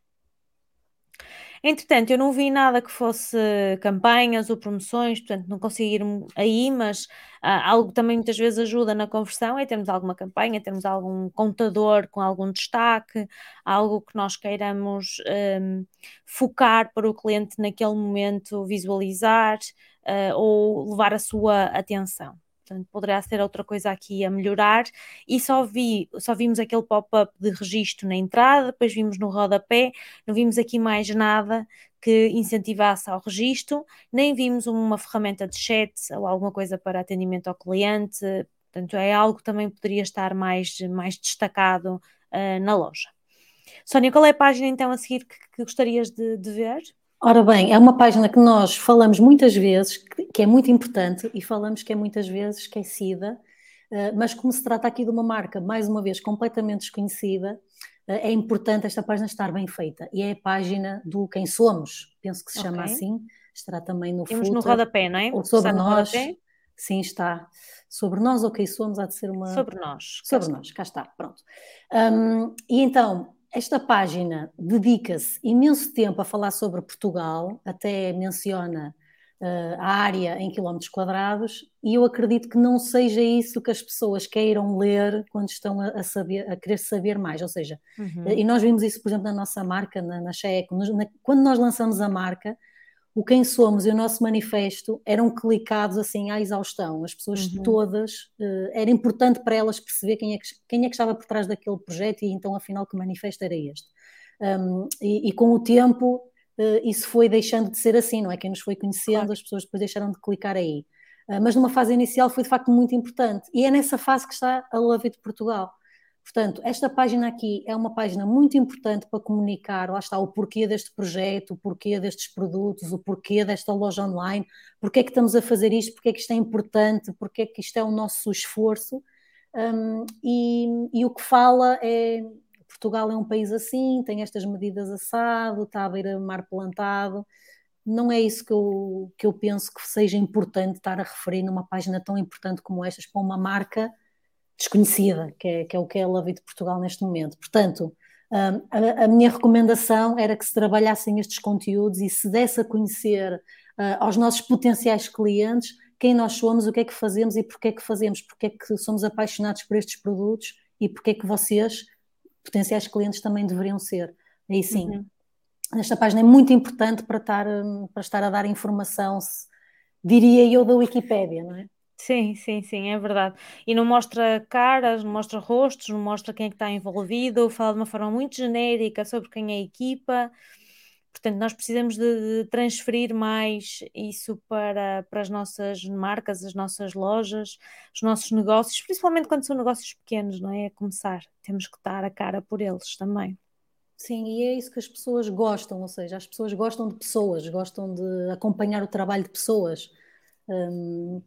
Entretanto, eu não vi nada que fosse campanhas ou promoções, portanto, não consegui ir aí, mas ah, algo também muitas vezes ajuda na conversão é termos alguma campanha, termos algum contador com algum destaque, algo que nós queiramos um, focar para o cliente naquele momento visualizar uh, ou levar a sua atenção. Portanto, poderá ser outra coisa aqui a melhorar. E só, vi, só vimos aquele pop-up de registro na entrada, depois vimos no rodapé, não vimos aqui mais nada que incentivasse ao registro, nem vimos uma ferramenta de chat ou alguma coisa para atendimento ao cliente. Portanto, é algo que também poderia estar mais, mais destacado uh, na loja. Sónia, qual é a página então a seguir que, que gostarias de, de ver? Ora bem, é uma página que nós falamos muitas vezes, que é muito importante, e falamos que é muitas vezes esquecida, eh, mas como se trata aqui de uma marca, mais uma vez, completamente desconhecida, eh, é importante esta página estar bem feita. E é a página do Quem Somos, penso que se chama okay. assim, estará também no Temos footer, no rodapé, não é? Ou sobre nós. Sim, está. Sobre nós ou quem somos, há de ser uma. Sobre nós. Sobre nós, cá está, pronto. Um, e então, esta página dedica-se imenso tempo a falar sobre Portugal, até menciona uh, a área em quilómetros quadrados, e eu acredito que não seja isso que as pessoas queiram ler quando estão a, a saber, a querer saber mais. Ou seja, uhum. uh, e nós vimos isso, por exemplo, na nossa marca, na, na Checo, quando nós lançamos a marca, o quem somos e o nosso manifesto eram clicados assim à exaustão. As pessoas uhum. todas, uh, era importante para elas perceber quem é, que, quem é que estava por trás daquele projeto e então afinal que manifesto era este. Um, e, e, com o tempo isso foi deixando de ser assim, não é? Quem nos foi conhecendo, claro. as pessoas depois deixaram de clicar aí. Uh, mas numa fase inicial foi de facto muito importante. E é nessa fase que está a Love It Portugal. Portanto, esta página aqui é uma página muito importante para comunicar, lá está, o porquê deste projeto, o porquê destes produtos, o porquê desta loja online, porque é que estamos a fazer isto, porque é que isto é importante, porque é que isto é o nosso esforço. Um, e, e, o que fala é Portugal é um país assim, tem estas medidas assado, está à beira-mar plantado. Não é isso que eu, que eu penso que seja importante estar a referir numa página tão importante como estas para uma marca desconhecida, que é, que é o que é a Love de Portugal neste momento. Portanto, um, a, a, minha recomendação era que se trabalhassem estes conteúdos e se desse a conhecer uh, aos nossos potenciais clientes quem nós somos, o que é que fazemos e porquê é que fazemos, porque é que somos apaixonados por estes produtos e porque é que vocês, potenciais clientes, também deveriam ser. Aí sim, uhum. esta página é muito importante para estar, hum, para estar a dar informação, se, diria eu, da Wikipédia, não é? Sim, sim, sim, é verdade. E não mostra caras, não mostra rostos, não mostra quem é que está envolvido, fala de uma forma muito genérica sobre quem é a equipa. Portanto, nós precisamos de, de transferir mais isso para, para as nossas marcas, as nossas lojas, os nossos negócios, principalmente quando são negócios pequenos, não é? A começar, temos que dar a cara por eles também. Sim, e é isso que as pessoas gostam, ou seja, as pessoas gostam de pessoas, gostam de acompanhar o trabalho de pessoas. Hum,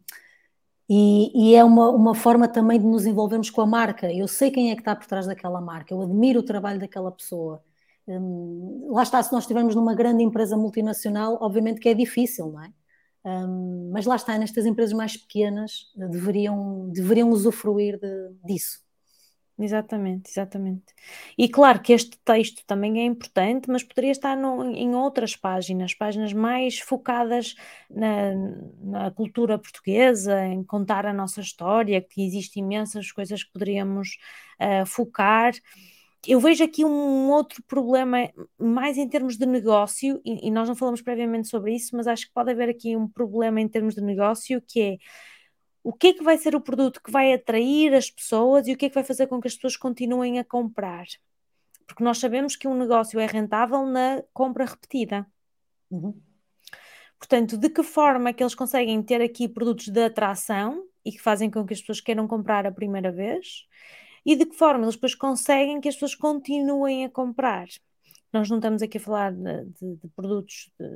e, e, é uma, uma forma também de nos envolvermos com a marca. Eu sei quem é que está por trás daquela marca, eu admiro o trabalho daquela pessoa. Hum, lá está, se nós estivermos numa grande empresa multinacional, obviamente que é difícil, não é? Hum, mas lá está, nestas empresas mais pequenas deveriam, deveriam usufruir de, disso. Exatamente, exatamente. E claro que este texto também é importante, mas poderia estar no, em outras páginas, páginas mais focadas na, na, cultura portuguesa, em contar a nossa história, que existe imensas coisas que poderíamos uh, focar. Eu vejo aqui um outro problema, mais em termos de negócio, e, e nós não falamos previamente sobre isso, mas acho que pode haver aqui um problema em termos de negócio, que é o que é que vai ser o produto que vai atrair as pessoas e o que é que vai fazer com que as pessoas continuem a comprar. Porque nós sabemos que um negócio é rentável na compra repetida. Uhum. Portanto, de que forma é que eles conseguem ter aqui produtos de atração e que fazem com que as pessoas queiram comprar a primeira vez e de que forma eles depois conseguem que as pessoas continuem a comprar. Nós não estamos aqui a falar de, de, de produtos, de,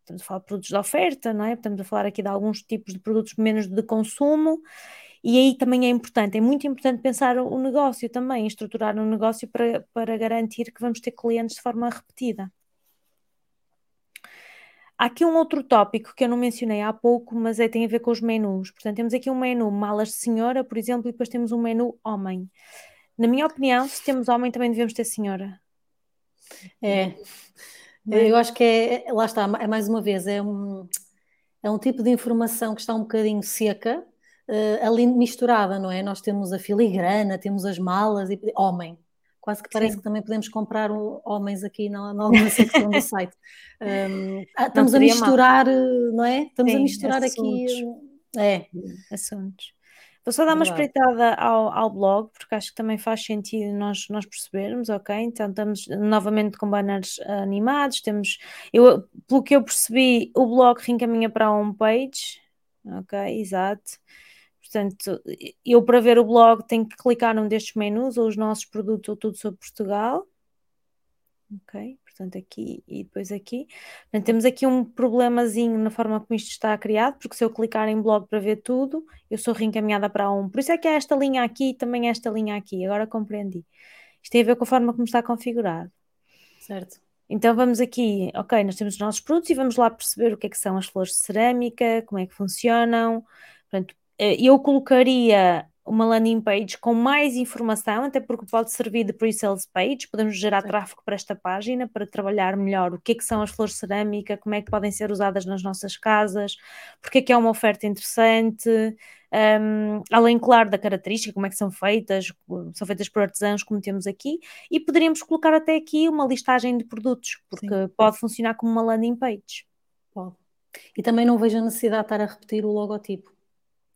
estamos a falar de produtos de oferta, não é? Estamos a falar aqui de alguns tipos de produtos menos de consumo e aí também é importante, é muito importante pensar o negócio também, estruturar um negócio para, para garantir que vamos ter clientes de forma repetida. Há aqui um outro tópico que eu não mencionei há pouco, mas é, tem a ver com os menus. Portanto, temos aqui um menu malas de senhora, por exemplo, e depois temos um menu homem. Na minha opinião, se temos homem, também devemos ter senhora. É, é? eu acho que é, lá está, é mais uma vez, é um, é um tipo de informação que está um bocadinho seca, uh, ali misturada, não é? Nós temos a filigrana, temos as malas, e homem. Quase que parece Sim. que também podemos comprar homens aqui na, na alguma secção do site. Um, ah, estamos a misturar, mal. Eh, não é? Estamos Sim, a misturar assuntos. aqui. É. Assuntos. Vou só dar uma espreitada ao, ao blog, porque acho que também faz sentido nós, nós percebermos, ok? Então estamos novamente com banners animados, temos, eu, pelo que eu percebi, o blog reencaminha para a homepage, ok? Exato. Portanto, eu para ver o blog tenho que clicar num destes menus, ou os nossos produtos, ou tudo sobre Portugal. Ok, portanto aqui e depois aqui. Portanto, temos aqui um problemazinho na forma como isto está criado, porque se eu clicar em blog para ver tudo, eu sou reencaminhada para um. Por isso é que há esta linha aqui e também esta linha aqui. Agora compreendi. Isto tem a ver com a forma como está configurado. Certo. Então vamos aqui, ok, nós temos os nossos produtos e vamos lá perceber o que é que são as flores de cerâmica, como é que funcionam. Portanto, eu colocaria uma landing page com mais informação, até porque pode servir de pre-sales page, podemos gerar tráfego para esta página para trabalhar melhor o que é que são as flores de cerâmica, como é que podem ser usadas nas nossas casas, porque é que é uma oferta interessante, um, além, claro, da característica, como é que são feitas, são feitas por artesãos, como temos aqui, e poderíamos colocar até aqui uma listagem de produtos, porque Sim. pode funcionar como uma landing page. Pode. E também não vejo a necessidade de estar a repetir o logotipo.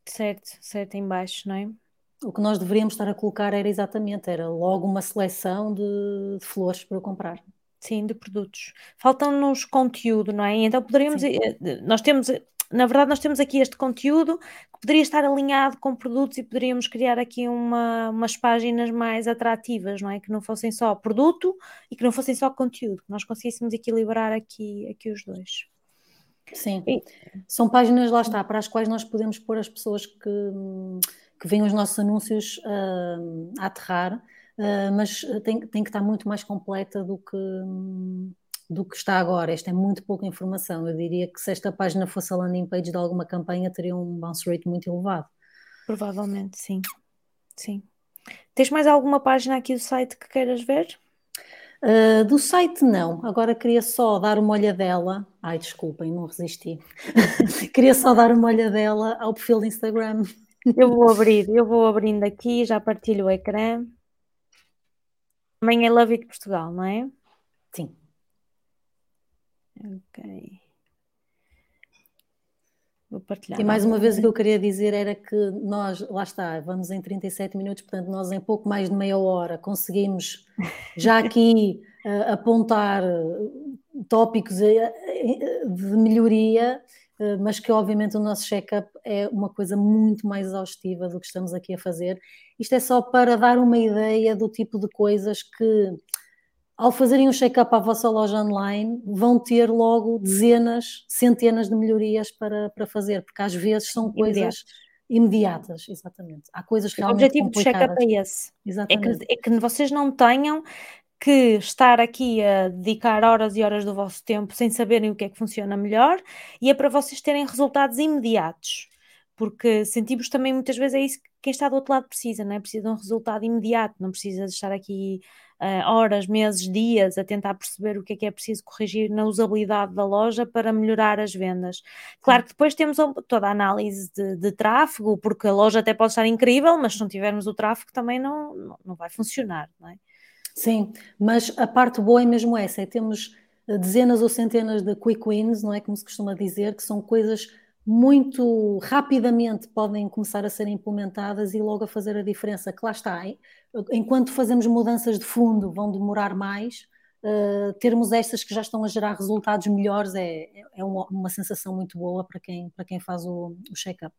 Certo, certo, em baixo, não é? O que nós deveríamos estar a colocar era exatamente, era logo uma seleção de, de flores para eu comprar. Sim, de produtos. Faltam-nos conteúdo, não é? Então poderíamos, Sim. Eh, nós temos, na verdade, nós temos aqui este conteúdo que poderia estar alinhado com produtos e poderíamos criar aqui uma, umas páginas mais atrativas, não é? Que não fossem só produto e que não fossem só conteúdo, que nós conseguíssemos equilibrar aqui, aqui os dois. Sim, e... são páginas, lá está, para as quais nós podemos pôr as pessoas que, que veem os nossos anúncios uh, a aterrar, uh, mas tem, tem que estar muito mais completa do que, do que está agora. Esta é muito pouca informação. Eu diria que se esta página fosse a landing page de alguma campanha, teria um bounce rate muito elevado. Provavelmente, sim. Sim. Tens mais alguma página aqui do site que queiras ver? Uh, do site não, agora queria só dar uma olhadela. Ai, desculpem, não resisti. queria só dar uma olhadela ao perfil do Instagram. eu vou abrir, eu vou abrindo aqui, já partilho o ecrã. Também é Love It Portugal, não é? Sim. Ok. Vou partilhar. E mais uma vez o que eu queria dizer era que nós, lá está, vamos em 37 minutos, portanto, nós em pouco mais de meia hora conseguimos já aqui uh, apontar tópicos eh, eh, de melhoria, uh, mas que obviamente o nosso check-up é uma coisa muito mais exaustiva do que estamos aqui a fazer. Isto é só para dar uma ideia do tipo de coisas que ao fazerem um check-up à vossa loja online, vão ter logo dezenas, centenas de melhorias para, para fazer, porque às vezes são coisas imediatas, exatamente. Há coisas realmente O objetivo do check-up é esse. Exatamente. É que, é que vocês não tenham que estar aqui a dedicar horas e horas do vosso tempo sem saberem o que é que funciona melhor e é para vocês terem resultados imediatos. Porque sentimos também muitas vezes é isso que quem está do outro lado precisa, não é? Precisa de um resultado imediato, não precisa de estar aqui uh, horas, meses, dias a tentar perceber o que é que é preciso corrigir na usabilidade da loja para melhorar as vendas. Claro que depois temos toda a análise de, de tráfego, porque a loja até pode estar incrível, mas se não tivermos o tráfego também não, não, vai funcionar, não é? Sim, mas a parte boa é mesmo essa, é temos eh, dezenas ou centenas de quick wins, não é como se costuma dizer, que são coisas muito rapidamente podem começar a ser implementadas e logo a fazer a diferença. Que lá está, enquanto fazemos mudanças de fundo, vão demorar mais. Uh, termos estas que já estão a gerar resultados melhores é, é uma, uma sensação muito boa para quem, para quem faz o, o check-up.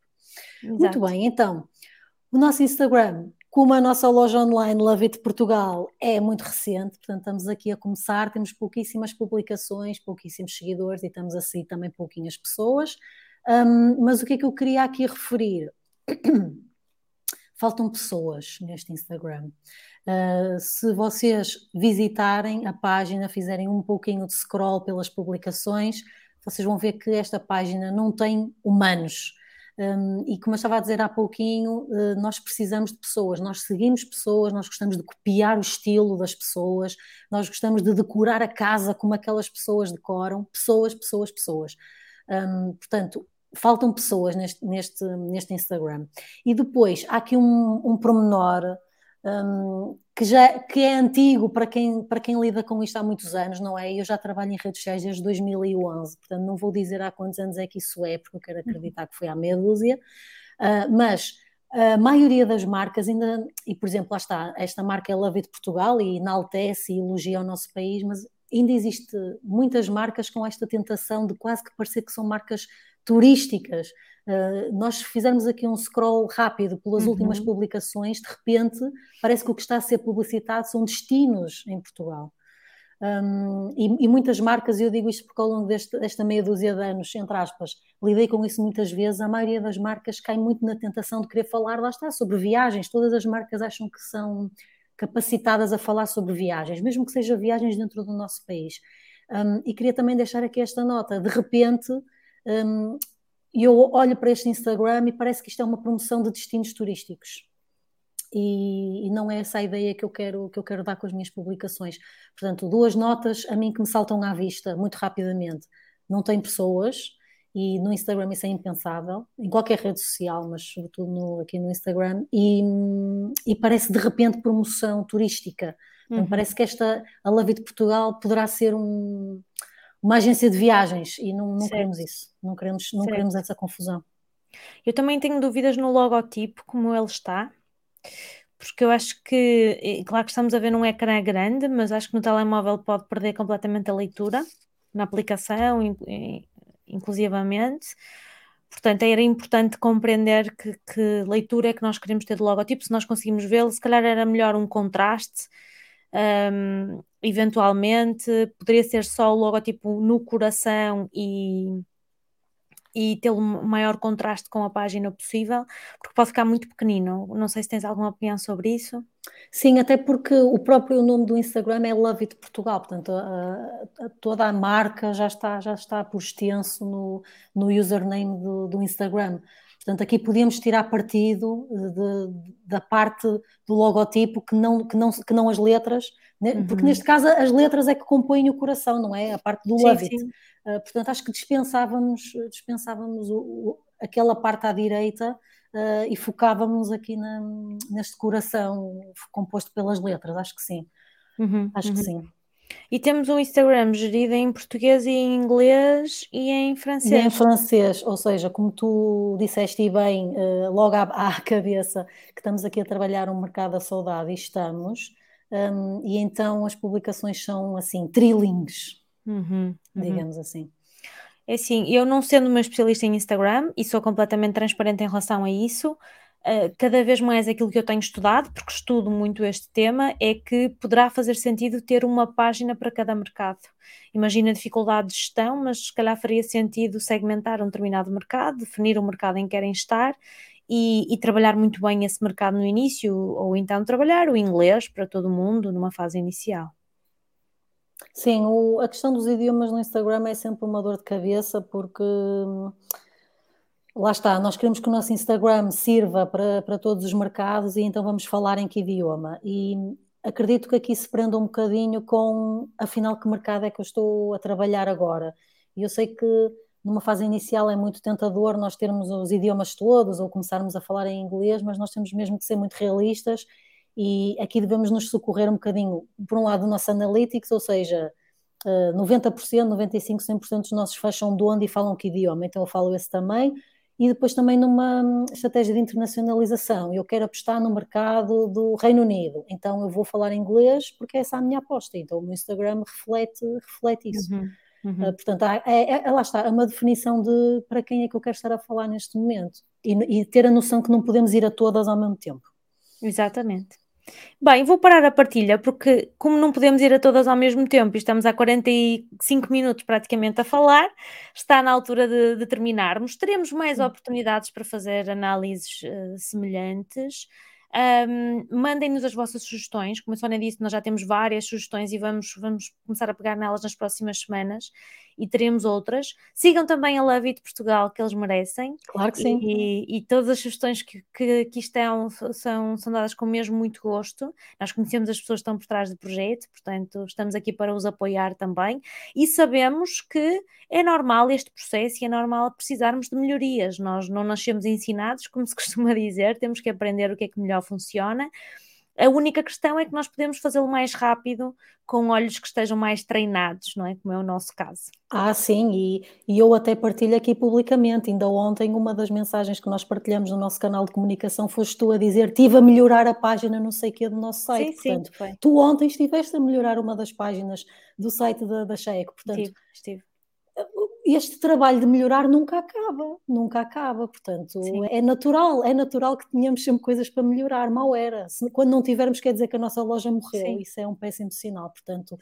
Muito bem, então, o nosso Instagram, como a nossa loja online Love It Portugal é muito recente, portanto estamos aqui a começar, temos pouquíssimas publicações, pouquíssimos seguidores e estamos a seguir também pouquinhas pessoas. Um, mas o que é que eu queria aqui referir? Faltam pessoas neste Instagram. Uh, se vocês visitarem a página, fizerem um pouquinho de scroll pelas publicações, vocês vão ver que esta página não tem humanos. Um, e como eu estava a dizer há pouquinho, uh, nós precisamos de pessoas, nós seguimos pessoas, nós gostamos de copiar o estilo das pessoas, nós gostamos de decorar a casa como aquelas pessoas decoram, pessoas, pessoas, pessoas. Um, portanto, faltam pessoas neste, neste, neste Instagram. E depois há aqui um, um promenor um, que, já, que é antigo para quem, para quem lida com isto há muitos anos, não é? Eu já trabalho em redes sociais desde 2011, portanto não vou dizer há quantos anos é que isso é, porque eu quero acreditar que foi há meia dúzia, uh, mas a maioria das marcas ainda, e por exemplo, lá está, esta marca é Love It Portugal e enaltece e elogia o nosso país, mas ainda existe muitas marcas com esta tentação de quase que parecer que são marcas turísticas. Uh, nós fizermos aqui um scroll rápido pelas uhum. últimas publicações, de repente parece que o que está a ser publicitado são destinos em Portugal. Um, e, e, muitas marcas, e eu digo isto porque ao longo deste, desta meia dúzia de anos, entre aspas, lidei com isso muitas vezes, a maioria das marcas cai muito na tentação de querer falar, lá está, sobre viagens. Todas as marcas acham que são capacitadas a falar sobre viagens, mesmo que sejam viagens dentro do nosso país. Um, e queria também deixar aqui esta nota: de repente, um, eu olho para este Instagram e parece que isto é uma promoção de destinos turísticos. E, e, não é essa a ideia que eu quero que eu quero dar com as minhas publicações. Portanto, duas notas a mim que me saltam à vista muito rapidamente. Não tem pessoas e no Instagram isso é impensável, em qualquer rede social, mas sobretudo no, aqui no Instagram, e, e, parece de repente promoção turística. Uhum. Parece que esta a Love de Portugal poderá ser um, uma agência de viagens e não, não queremos isso, não queremos, não queremos essa confusão. Eu também tenho dúvidas no logotipo, como ele está, porque eu acho que, claro que estamos a ver num ecrã grande, mas acho que no telemóvel pode perder completamente a leitura, na aplicação, inclusivamente. Portanto, era importante compreender que, que leitura é que nós queremos ter do logotipo, se nós conseguimos vê-lo, se calhar era melhor um contraste, um, eventualmente poderia ser só o logotipo no coração e, e ter o maior contraste com a página possível, porque pode ficar muito pequenino. Não sei se tens alguma opinião sobre isso. Sim, até porque o próprio nome do Instagram é Love It Portugal, portanto a, a, toda a marca já está, já está por extenso no, no username do, do Instagram. Portanto, aqui podíamos tirar partido de, da parte do logotipo que não, que não, que não as letras, né? uhum. porque neste caso as letras é que compõem o coração, não é? A parte do sim, love it. Uh, portanto, acho que dispensávamos, dispensávamos o, o, aquela parte à direita uh, e focávamos aqui na, neste coração composto pelas letras, acho que sim. Uhum, acho uhum. que sim. E temos um Instagram gerido em português e em inglês e em francês. E em francês, ou seja, como tu disseste bem, uh, logo à, à, cabeça, que estamos aqui a trabalhar um mercado da saudade e estamos, um, e então as publicações são assim, trilingues, uhum, uhum. digamos assim. É assim, eu não sendo uma especialista em Instagram e sou completamente transparente em relação a isso, Uh, cada vez mais aquilo que eu tenho estudado, porque estudo muito este tema, é que poderá fazer sentido ter uma página para cada mercado. Imagina a dificuldade de gestão, mas se calhar faria sentido segmentar um determinado mercado, definir o mercado em que querem estar e, e, trabalhar muito bem esse mercado no início, ou então trabalhar o inglês para todo mundo numa fase inicial. Sim, o, a questão dos idiomas no Instagram é sempre uma dor de cabeça, porque hum, Lá está, nós queremos que o nosso Instagram sirva para, para todos os mercados e então vamos falar em que idioma. E acredito que aqui se prenda um bocadinho com, afinal, que mercado é que eu estou a trabalhar agora. E eu sei que numa fase inicial é muito tentador nós termos os idiomas todos ou começarmos a falar em inglês, mas nós temos mesmo que ser muito realistas e aqui devemos nos socorrer um bocadinho, por um lado, do nosso analytics, ou seja, 90%, 95%, 100% dos nossos fecham de onde e falam que idioma, então eu falo esse também e depois também numa hum, estratégia de internacionalização. Eu quero apostar no mercado do Reino Unido, então eu vou falar inglês porque essa é a minha aposta. Então o meu Instagram reflete, reflete isso. Uhum. Uhum. Uh, portanto, há, é, é, lá está, é uma definição de para quem é que eu quero estar a falar neste momento e, e ter a noção que não podemos ir a todas ao mesmo tempo. Exatamente. Bem, vou parar a partilha porque, como não podemos ir a todas ao mesmo tempo e estamos há 45 minutos praticamente a falar, está na altura de, de terminarmos. Teremos mais oportunidades para fazer análises uh, semelhantes. Um, Mandem-nos as vossas sugestões. Como a Sónia disse, nós já temos várias sugestões e vamos, vamos começar a pegar nelas nas próximas semanas e teremos outras. Sigam também a Love It Portugal, que eles merecem. Claro que sim. E, e todas as sugestões que, que aqui estão são, são dadas com mesmo muito gosto. Nós conhecemos as pessoas que estão por trás do projeto, portanto, estamos aqui para os apoiar também. E sabemos que é normal este processo e é normal precisarmos de melhorias. Nós não nascemos ensinados, como se costuma dizer, temos que aprender o que é que melhor funciona a única questão é que nós podemos fazê-lo mais rápido com olhos que estejam mais treinados, não é? Como é o nosso caso. Ah, sim, e, e eu até partilho aqui publicamente. Ainda ontem, uma das mensagens que nós partilhamos no nosso canal de comunicação foste tu a dizer: estive a melhorar a página não sei que do nosso site. Sim, Portanto, sim. Tu ontem estiveste a melhorar uma das páginas do site da, da Checo. Portanto, estive, estive este trabalho de melhorar nunca acaba, nunca acaba, portanto, Sim. é natural, é natural que tenhamos sempre coisas para melhorar, mal era. Se, quando não tivermos, quer dizer que a nossa loja morreu, Sim. isso é um péssimo sinal, portanto,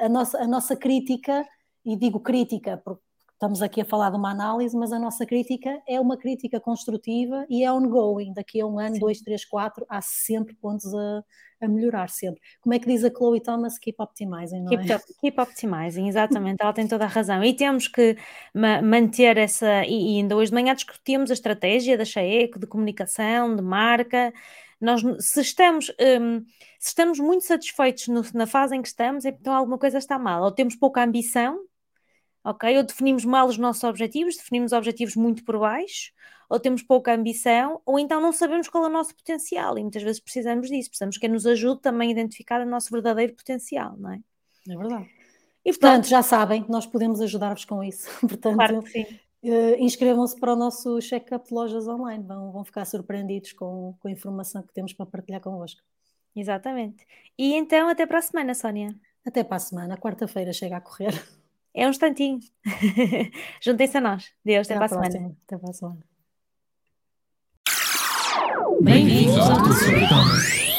a, a, nossa, a nossa crítica, e digo crítica porque estamos aqui a falar de uma análise, mas a nossa crítica é uma crítica construtiva e é ongoing. Daqui a um ano, Sim. dois, três, quatro, há sempre pontos a, a, melhorar, sempre. Como é que diz a Chloe Thomas? Keep optimizing, não keep, é? Keep optimizing, exatamente, ela tem toda a razão. E temos que ma manter essa, e, e ainda hoje de manhã discutimos a estratégia da Chaeco, de comunicação, de marca, nós se estamos, um, se estamos muito satisfeitos no, na fase em que estamos, então alguma coisa está mal. Ou temos pouca ambição, ok? Ou definimos mal os nossos objetivos, definimos objetivos muito por baixo, ou temos pouca ambição, ou então não sabemos qual é o nosso potencial, e muitas vezes precisamos disso, precisamos que nos ajude também a identificar o nosso verdadeiro potencial, não é? É verdade. E portanto, já sabem, nós podemos ajudar-vos com isso. portanto, claro que sim. Uh, inscrevam-se para o nosso check-up de lojas online, vão, vão ficar surpreendidos com, com a informação que temos para partilhar convosco. Exatamente. E então, até para a semana, Sónia. Até para a semana, quarta-feira chega a correr. É um instantinho. Juntem-se a nós. Deus, até, até para a semana. Até para a semana. Bem-vindos ao